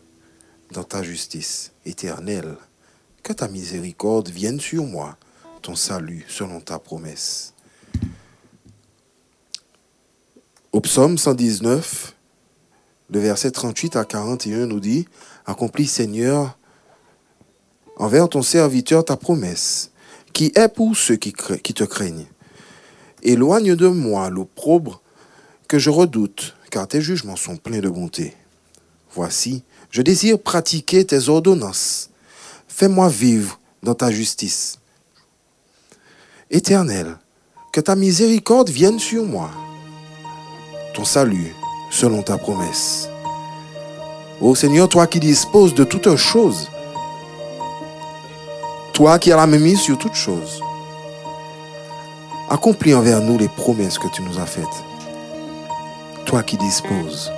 dans ta justice éternelle. Que ta miséricorde vienne sur moi, ton salut selon ta promesse. Au psaume 119, le verset 38 à 41 nous dit, Accomplis Seigneur envers ton serviteur ta promesse, qui est pour ceux qui, qui te craignent. Éloigne de moi l'opprobre que je redoute, car tes jugements sont pleins de bonté. Voici, je désire pratiquer tes ordonnances. Fais-moi vivre dans ta justice. Éternel, que ta miséricorde vienne sur moi. Ton salut selon ta promesse. Ô Seigneur, toi qui disposes de toutes choses, toi qui as la mise sur toutes choses, accomplis envers nous les promesses que tu nous as faites. Toi qui disposes.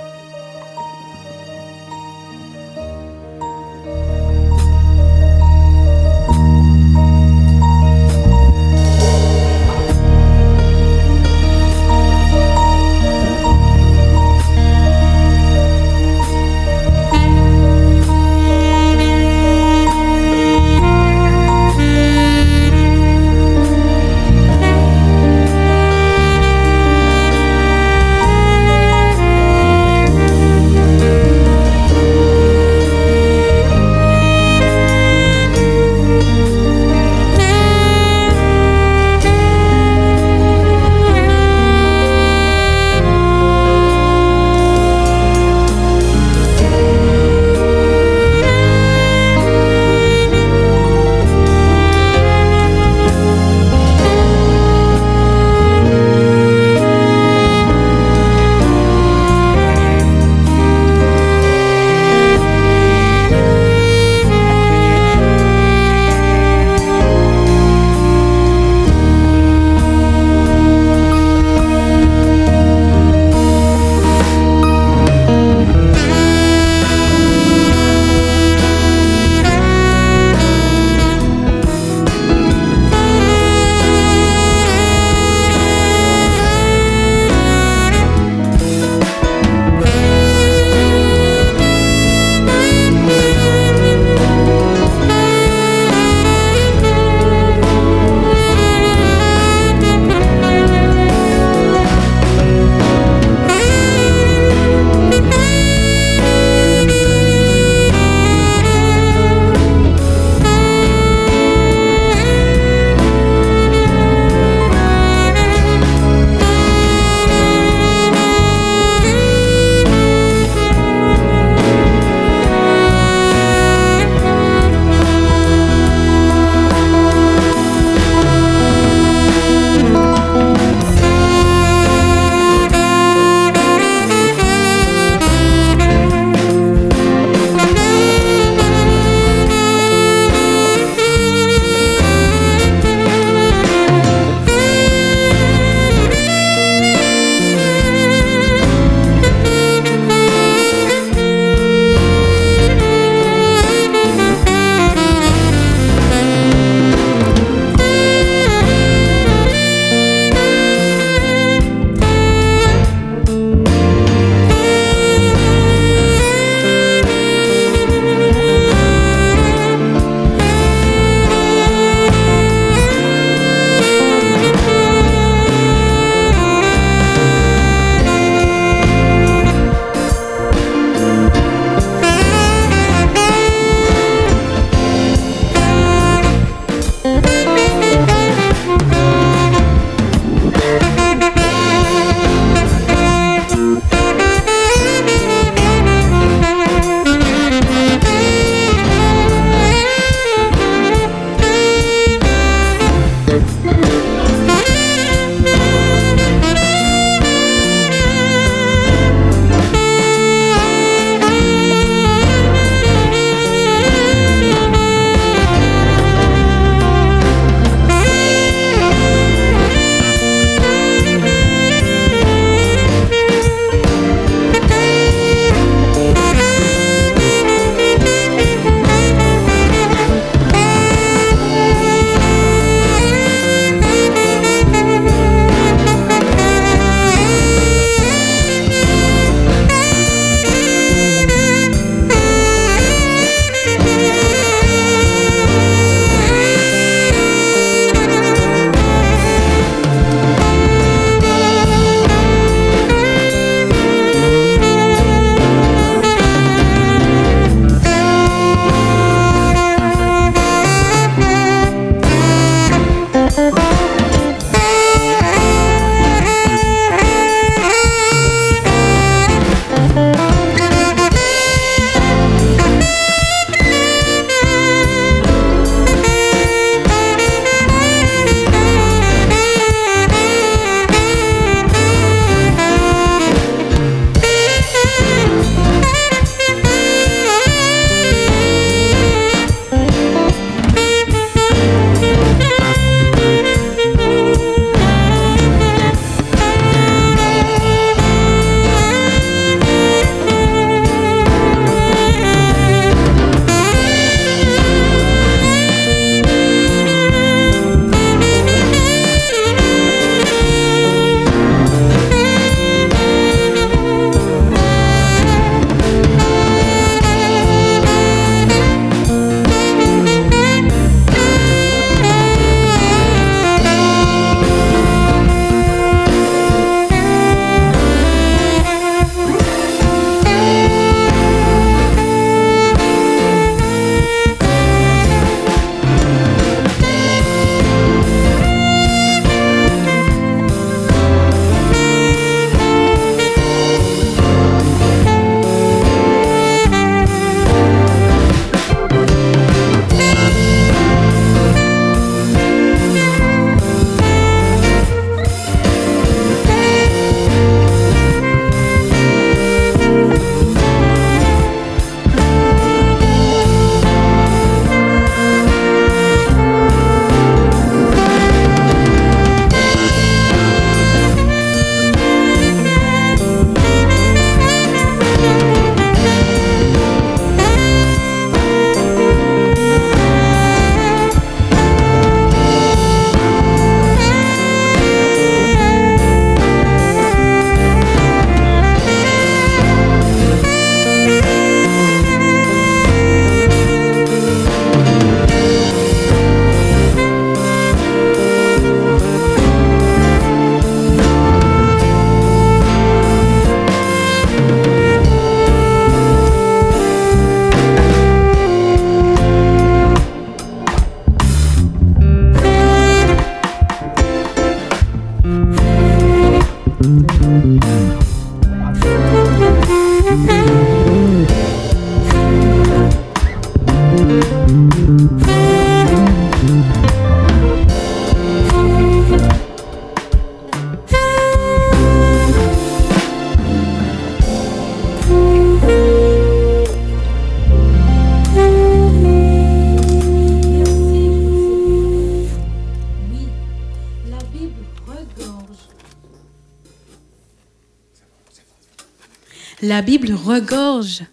La Bible regorge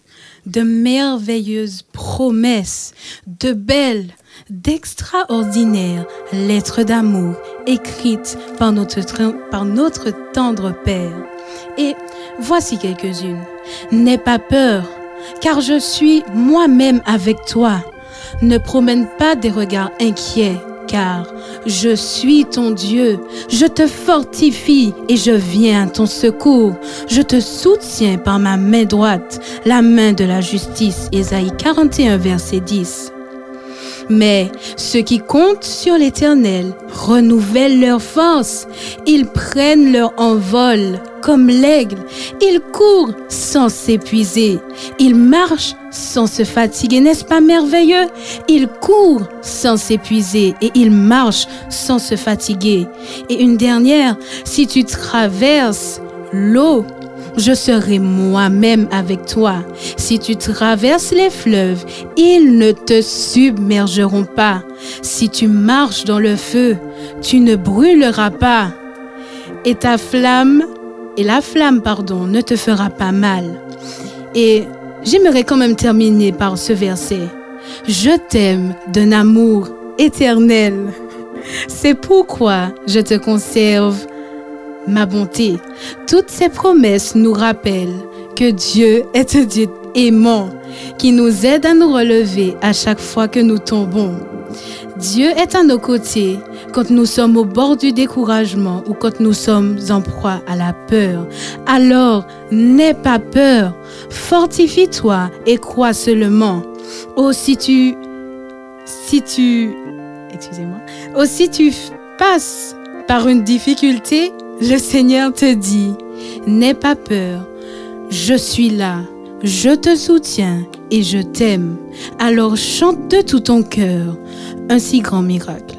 de merveilleuses promesses, de belles, d'extraordinaires lettres d'amour écrites par notre, par notre tendre Père. Et voici quelques-unes. N'aie pas peur, car je suis moi-même avec toi. Ne promène pas des regards inquiets, car je suis ton Dieu. Je te fortifie et je viens à ton secours. Je te soutiens par ma main droite, la main de la justice. Ésaïe 41, verset 10. Mais ceux qui comptent sur l'Éternel renouvellent leur force. Ils prennent leur envol comme l'aigle. Ils courent sans s'épuiser. Ils marchent sans se fatiguer. N'est-ce pas merveilleux? Ils courent sans s'épuiser et ils marchent sans se fatiguer. Et une dernière, si tu traverses l'eau, je serai moi-même avec toi. Si tu traverses les fleuves, ils ne te submergeront pas. Si tu marches dans le feu, tu ne brûleras pas. Et ta flamme, et la flamme, pardon, ne te fera pas mal. Et j'aimerais quand même terminer par ce verset. Je t'aime d'un amour éternel. C'est pourquoi je te conserve ma bonté. Toutes ces promesses nous rappellent que Dieu est un Dieu aimant qui nous aide à nous relever à chaque fois que nous tombons. Dieu est à nos côtés quand nous sommes au bord du découragement ou quand nous sommes en proie à la peur. Alors, n'aie pas peur, fortifie-toi et crois seulement. Oh, si tu, si tu, excusez-moi, oh, si tu passes par une difficulté, le Seigneur te dit, n'aie pas peur, je suis là, je te soutiens et je t'aime. Alors chante de tout ton cœur un si grand miracle.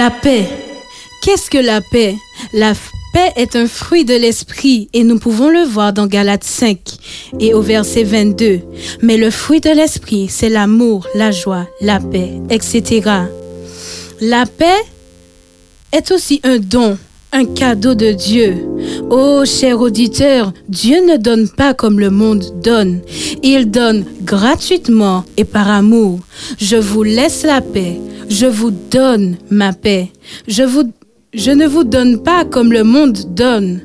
La paix. Qu'est-ce que la paix? La paix est un fruit de l'esprit et nous pouvons le voir dans Galates 5 et au verset 22. Mais le fruit de l'esprit, c'est l'amour, la joie, la paix, etc. La paix est aussi un don, un cadeau de Dieu. Oh, cher auditeur, Dieu ne donne pas comme le monde donne. Il donne gratuitement et par amour. Je vous laisse la paix. Je vous donne ma paix. Je, ne vous donne pas comme le monde donne.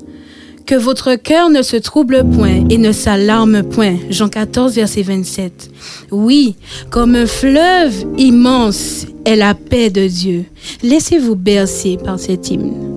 Que votre cœur ne se trouble point et ne s'alarme point. Jean 14, verset 27. Oui, comme un fleuve immense est la paix de Dieu. Laissez-vous bercer par cet hymne.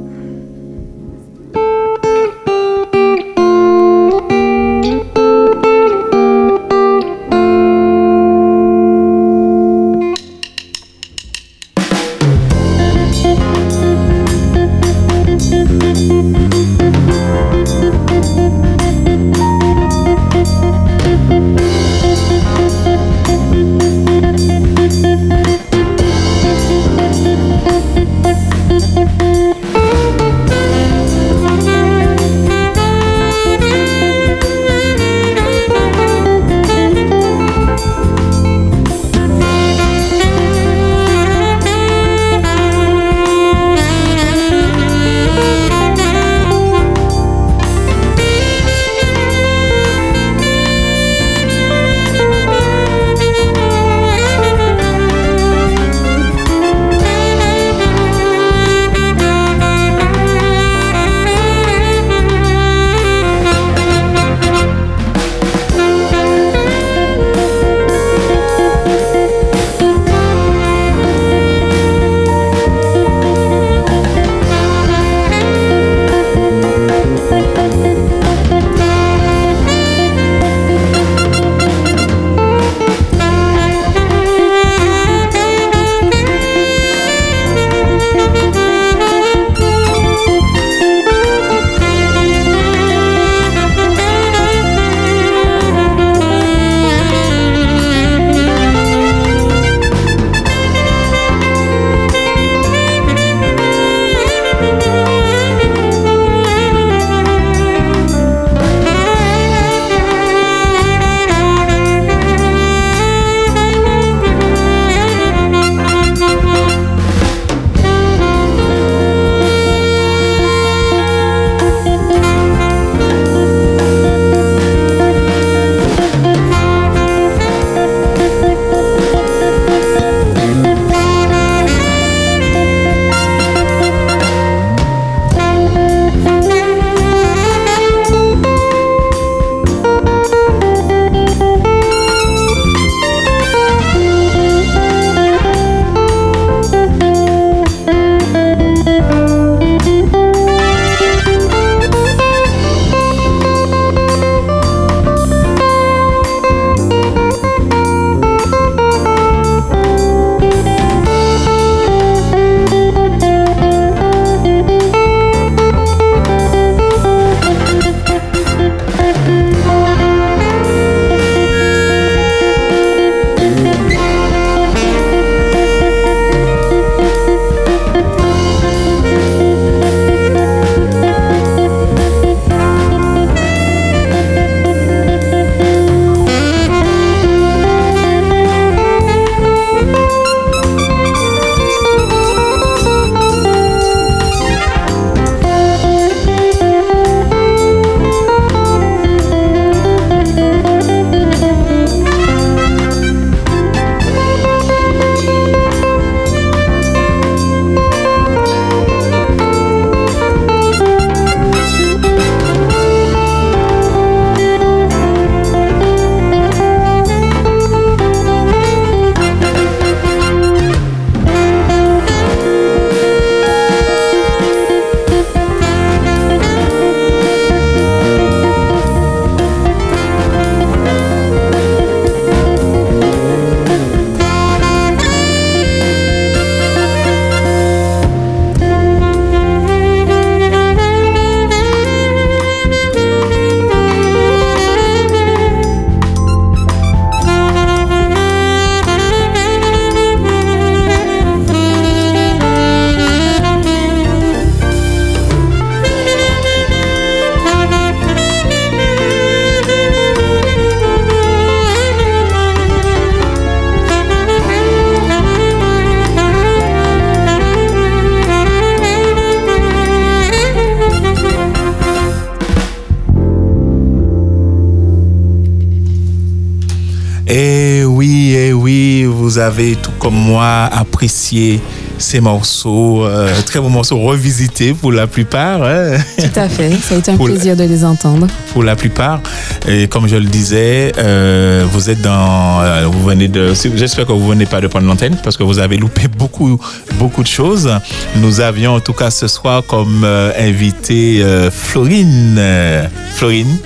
Avez, tout comme moi, apprécié ces morceaux, euh, très beaux morceaux revisités pour la plupart. hein. Tout à fait. Ça a été un Pour plaisir de les entendre. pour la plupart. Et comme je le disais, euh, vous êtes dans, euh, vous venez de, j'espère que vous venez pas de prendre l'antenne parce que vous avez loupé beaucoup, beaucoup de choses. Nous avions en tout cas ce soir comme euh, invité euh, Florine. Euh, Florine,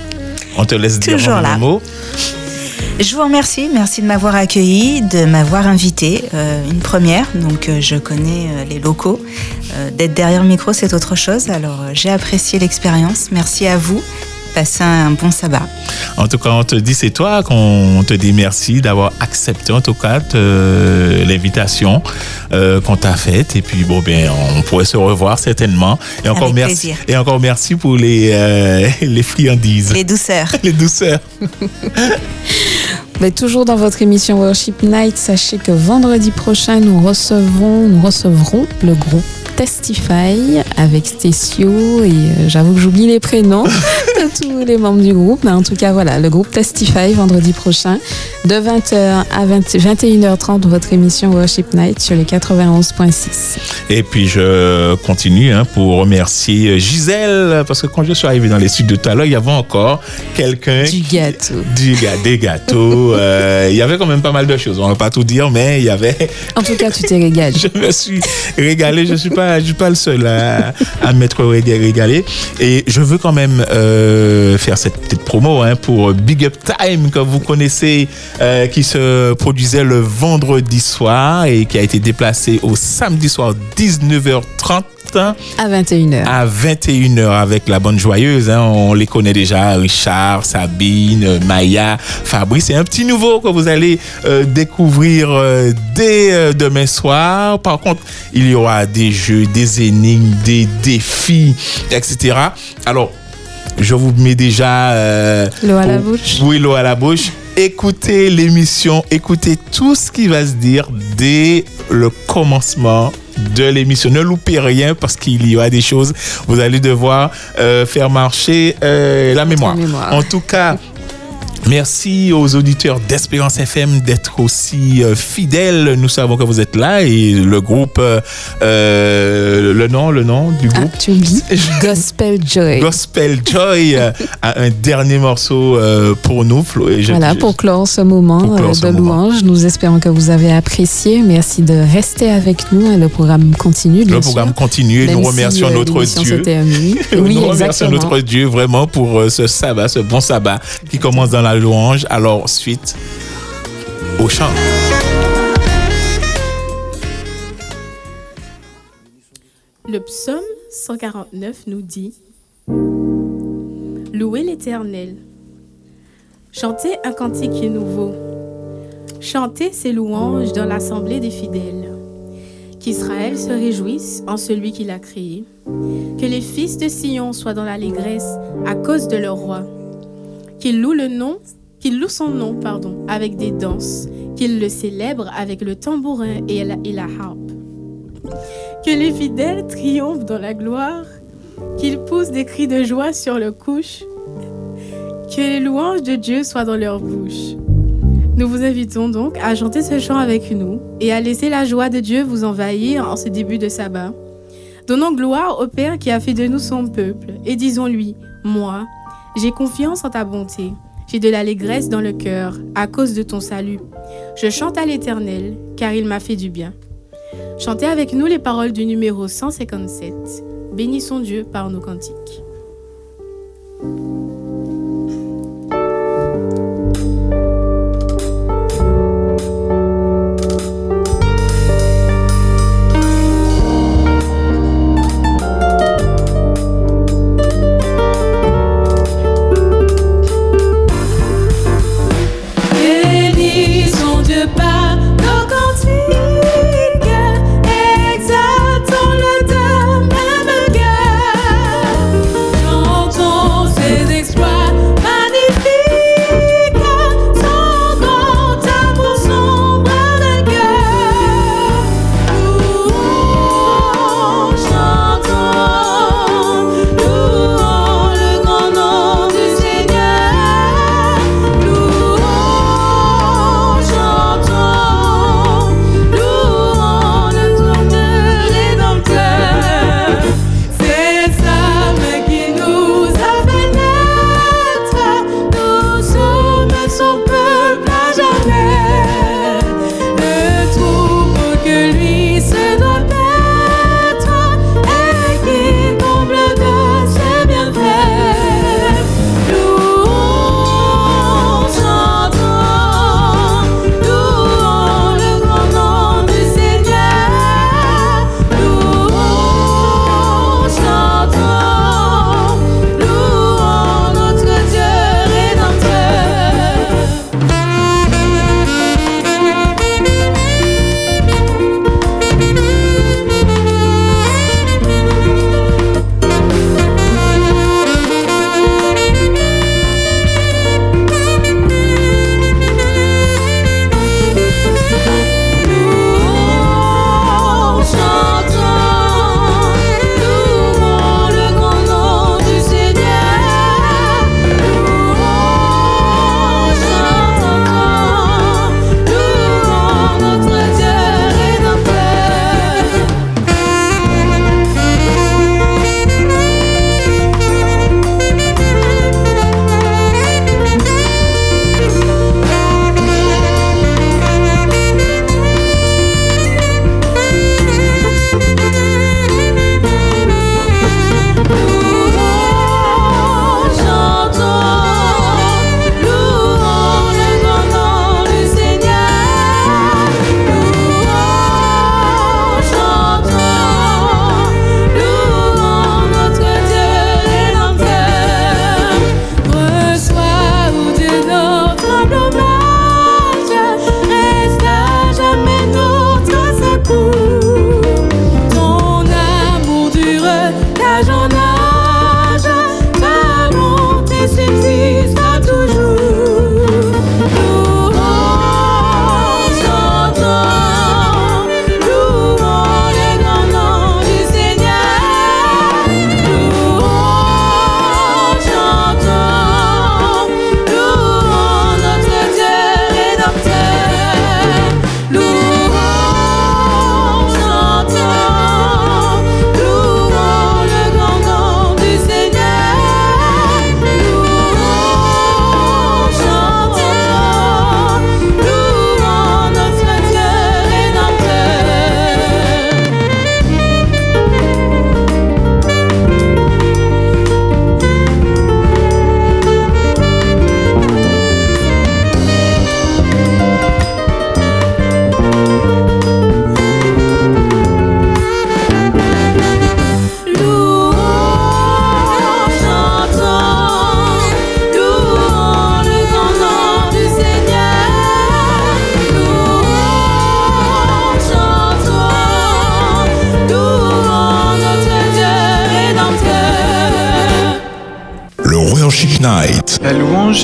on te laisse dire Toujours un là. mot. Je vous remercie, merci de m'avoir accueilli, de m'avoir invité. Euh, une première, donc euh, je connais euh, les locaux. D'être derrière le micro, c'est autre chose. Alors j'ai apprécié l'expérience. Merci à vous. Passez un bon sabbat. En tout cas, on te dit, c'est toi qu'on te dit merci d'avoir accepté en tout cas l'invitation euh, qu'on t'a faite. Et puis, bon, ben, on pourrait se revoir certainement. Et encore Avec merci. plaisir. Et encore merci pour les, euh, les friandises. Les douceurs. les douceurs. Mais toujours dans votre émission Worship Night, sachez que vendredi prochain, nous recevons, nous recevrons le groupe Testify avec Stécio et euh, j'avoue que j'oublie les prénoms tous les membres du groupe. Mais en tout cas, voilà, le groupe Testify vendredi prochain de 20h à 20 21h30, votre émission Worship Night sur les 91.6. Et puis je continue hein, pour remercier Gisèle, parce que quand je suis arrivé dans les studios tout à l'heure, il y avait encore quelqu'un... Du gâteau. Du ga- des gâteaux. euh, il y avait quand même pas mal de choses. On va pas tout dire, mais il y avait... En tout cas, tu t'es régalé. je me suis régalé. Je suis pas, je suis pas le seul à, à m'être ré- régalé. Et je veux quand même euh, faire cette petite promo hein, pour Big Up Time que vous connaissez, euh, qui se produisait le vendredi soir et qui a été déplacé au samedi soir 19h30 À 21h. à 21h avec la bonne joyeuse. hein. On les connaît déjà, Richard, Sabine, euh, Maya, Fabrice. C'est un petit nouveau que vous allez euh, découvrir euh, dès euh, demain soir. Par contre, il y aura des jeux, des énigmes, des défis, etc. Alors, je vous mets déjà... euh, L'eau à la bouche. Oui, l'eau à la bouche. Écoutez l'émission, écoutez tout ce qui va se dire dès le commencement de l'émission. Ne loupez rien parce qu'il y aura des choses. Vous allez devoir euh, faire marcher euh, la mémoire. mémoire. En tout cas, Merci aux auditeurs d'Espérance FM d'être aussi euh, fidèles. Nous savons que vous êtes là et le groupe, euh, euh, le nom, le nom du groupe? Ah, tu oublies? Gospel Joy. Gospel Joy euh, a un dernier morceau pour nous. Flo, et je- Voilà, je- pour clore ce moment Pour clore ce de moment. louange, nous espérons que vous avez apprécié. Merci de rester avec nous. Le programme continue. bien le programme sûr. continue et Même nous remercions notre Dieu. termine. nous Oui, remercions exactement. notre Dieu vraiment pour ce sabbat, ce bon sabbat qui commence dans la louange. Alors, suite au chant. Le psaume 149 nous dit Louez l'Éternel. Chantez un cantique nouveau. Chantez ses louanges dans l'assemblée des fidèles. Qu'Israël se réjouisse en celui qui l'a créé. Que les fils de Sion soient dans l'allégresse à cause de leur roi. Qu'ils louent le nom, qu'ils louent son nom, pardon, avec des danses. Qu'ils le célèbrent avec le tambourin et la, et la harpe. Que les fidèles triomphent dans la gloire, qu'ils poussent des cris de joie sur le couche, que les louanges de Dieu soient dans leur bouche. Nous vous invitons donc à chanter ce chant avec nous et à laisser la joie de Dieu vous envahir en ce début de sabbat. Donnons gloire au Père qui a fait de nous son peuple et disons-lui, moi, j'ai confiance en ta bonté, j'ai de l'allégresse dans le cœur à cause de ton salut. Je chante à l'Éternel car il m'a fait du bien. Chantez avec nous les paroles du numéro 157. Bénissons Dieu par nos cantiques.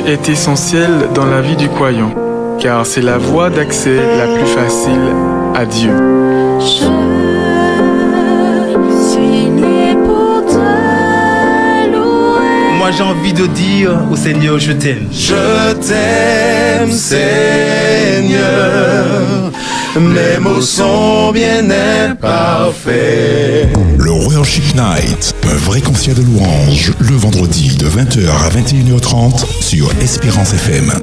Est essentielle dans la vie du croyant, car c'est la voie d'accès la plus facile à Dieu. Moi j'ai envie de dire au Seigneur, je t'aime. Je t'aime, Seigneur. Mes mots sont bien imparfaits. Le Worship Night, un vrai concert de louange, le vendredi de 20h à 21h30 sur Espérance FM.